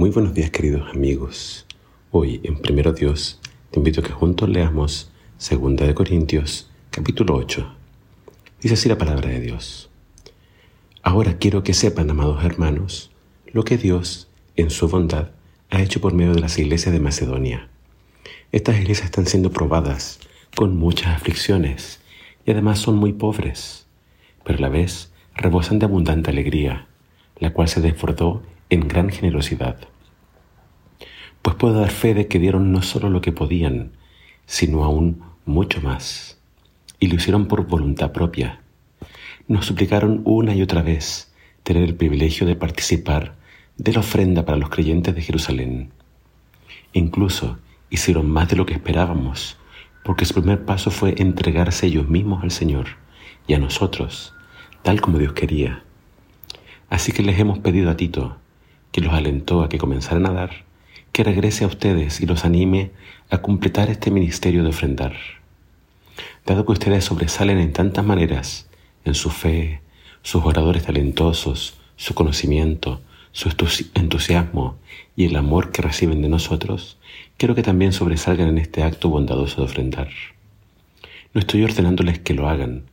Muy buenos días queridos amigos. Hoy en Primero Dios te invito a que juntos leamos Segunda de Corintios capítulo 8. Dice así la palabra de Dios. Ahora quiero que sepan, amados hermanos, lo que Dios, en su bondad, ha hecho por medio de las iglesias de Macedonia. Estas iglesias están siendo probadas con muchas aflicciones y además son muy pobres, pero a la vez rebosan de abundante alegría, la cual se desbordó en gran generosidad. Pues puedo dar fe de que dieron no solo lo que podían, sino aún mucho más, y lo hicieron por voluntad propia. Nos suplicaron una y otra vez tener el privilegio de participar de la ofrenda para los creyentes de Jerusalén. Incluso hicieron más de lo que esperábamos, porque su primer paso fue entregarse ellos mismos al Señor y a nosotros, tal como Dios quería. Así que les hemos pedido a Tito, que los alentó a que comenzaran a dar, que regrese a ustedes y los anime a completar este ministerio de ofrendar. Dado que ustedes sobresalen en tantas maneras, en su fe, sus oradores talentosos, su conocimiento, su entusiasmo y el amor que reciben de nosotros, quiero que también sobresalgan en este acto bondadoso de ofrendar. No estoy ordenándoles que lo hagan,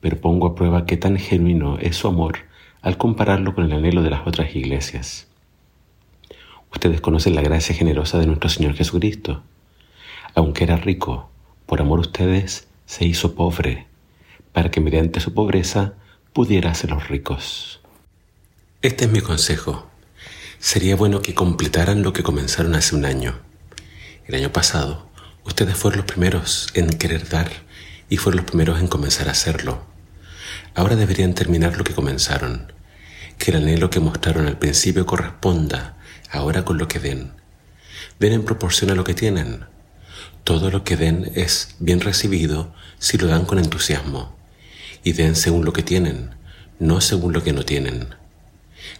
pero pongo a prueba qué tan genuino es su amor al compararlo con el anhelo de las otras iglesias. Ustedes conocen la gracia generosa de nuestro Señor Jesucristo. Aunque era rico, por amor a ustedes se hizo pobre, para que mediante su pobreza pudiera hacer los ricos. Este es mi consejo. Sería bueno que completaran lo que comenzaron hace un año. El año pasado, ustedes fueron los primeros en querer dar y fueron los primeros en comenzar a hacerlo. Ahora deberían terminar lo que comenzaron. Que el anhelo que mostraron al principio corresponda ahora con lo que den. Den en proporción a lo que tienen. Todo lo que den es bien recibido si lo dan con entusiasmo. Y den según lo que tienen, no según lo que no tienen.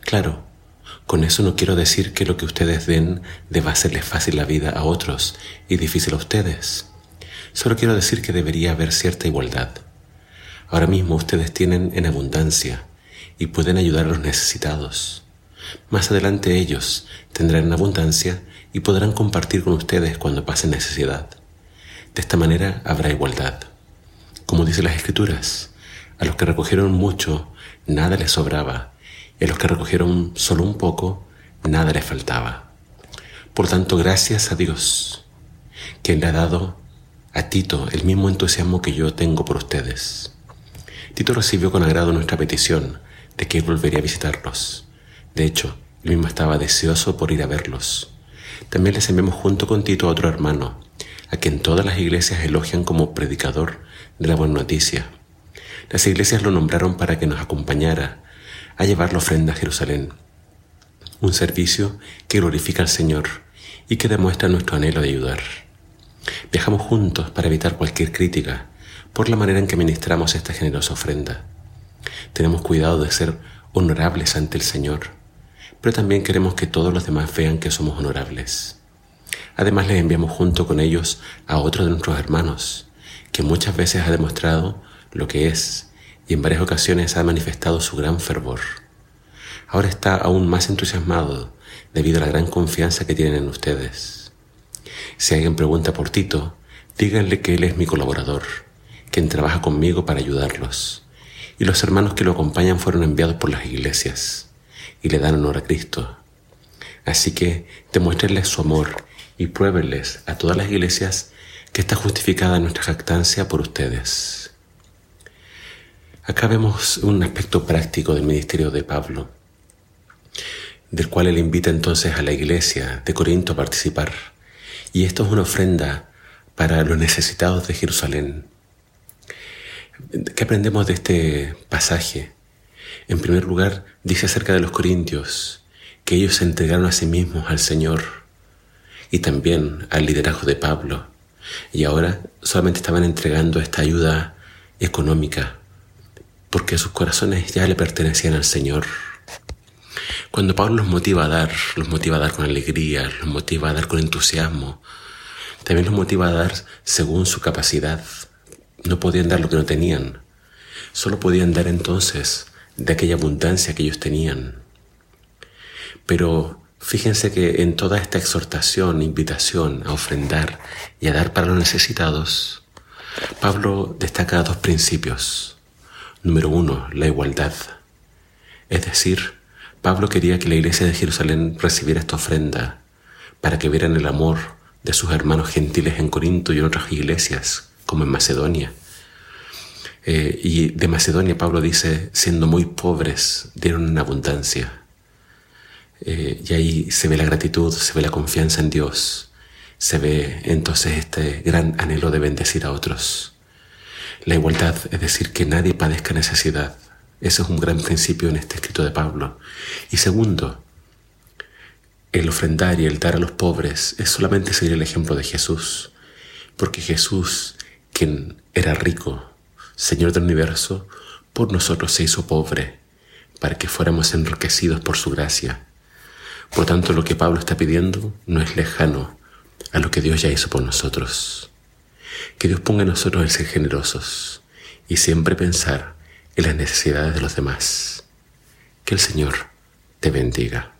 Claro, con eso no quiero decir que lo que ustedes den deba hacerles fácil la vida a otros y difícil a ustedes. Solo quiero decir que debería haber cierta igualdad. Ahora mismo ustedes tienen en abundancia y pueden ayudar a los necesitados. Más adelante ellos tendrán abundancia y podrán compartir con ustedes cuando pasen necesidad. De esta manera habrá igualdad. Como dice las Escrituras, a los que recogieron mucho, nada les sobraba, y a los que recogieron solo un poco, nada les faltaba. Por tanto, gracias a Dios, que le ha dado a Tito el mismo entusiasmo que yo tengo por ustedes. Tito recibió con agrado nuestra petición de que volvería a visitarlos. De hecho, él mismo estaba deseoso por ir a verlos. También les enviamos junto con Tito a otro hermano, a quien todas las iglesias elogian como predicador de la buena noticia. Las iglesias lo nombraron para que nos acompañara a llevar la ofrenda a Jerusalén, un servicio que glorifica al Señor y que demuestra nuestro anhelo de ayudar. Viajamos juntos para evitar cualquier crítica por la manera en que ministramos esta generosa ofrenda. Tenemos cuidado de ser honorables ante el Señor, pero también queremos que todos los demás vean que somos honorables. Además les enviamos junto con ellos a otro de nuestros hermanos, que muchas veces ha demostrado lo que es y en varias ocasiones ha manifestado su gran fervor. Ahora está aún más entusiasmado debido a la gran confianza que tienen en ustedes. Si alguien pregunta por Tito, díganle que él es mi colaborador, quien trabaja conmigo para ayudarlos y los hermanos que lo acompañan fueron enviados por las iglesias y le dan honor a Cristo. Así que demuéstrenles su amor y pruébenles a todas las iglesias que está justificada nuestra jactancia por ustedes. Acá vemos un aspecto práctico del ministerio de Pablo, del cual él invita entonces a la iglesia de Corinto a participar. Y esto es una ofrenda para los necesitados de Jerusalén. ¿Qué aprendemos de este pasaje? En primer lugar, dice acerca de los corintios que ellos se entregaron a sí mismos al Señor y también al liderazgo de Pablo. Y ahora solamente estaban entregando esta ayuda económica porque sus corazones ya le pertenecían al Señor. Cuando Pablo los motiva a dar, los motiva a dar con alegría, los motiva a dar con entusiasmo, también los motiva a dar según su capacidad, no podían dar lo que no tenían. Solo podían dar entonces de aquella abundancia que ellos tenían. Pero Fíjense que en toda esta exhortación, invitación a ofrendar y a dar para los necesitados, Pablo destaca dos principios. Número uno, la igualdad. Es decir, Pablo quería que la iglesia de Jerusalén recibiera esta ofrenda para que vieran el amor de sus hermanos gentiles en Corinto y en otras iglesias, como en Macedonia. Eh, y de Macedonia Pablo dice, siendo muy pobres, dieron en abundancia. Eh, y ahí se ve la gratitud, se ve la confianza en Dios, se ve entonces este gran anhelo de bendecir a otros. La igualdad, es decir, que nadie padezca necesidad. Ese es un gran principio en este escrito de Pablo. Y segundo, el ofrendar y el dar a los pobres es solamente seguir el ejemplo de Jesús, porque Jesús, quien era rico, Señor del universo, por nosotros se hizo pobre, para que fuéramos enriquecidos por su gracia. Por tanto, lo que Pablo está pidiendo no es lejano a lo que Dios ya hizo por nosotros. Que Dios ponga en nosotros el ser generosos y siempre pensar en las necesidades de los demás. Que el Señor te bendiga.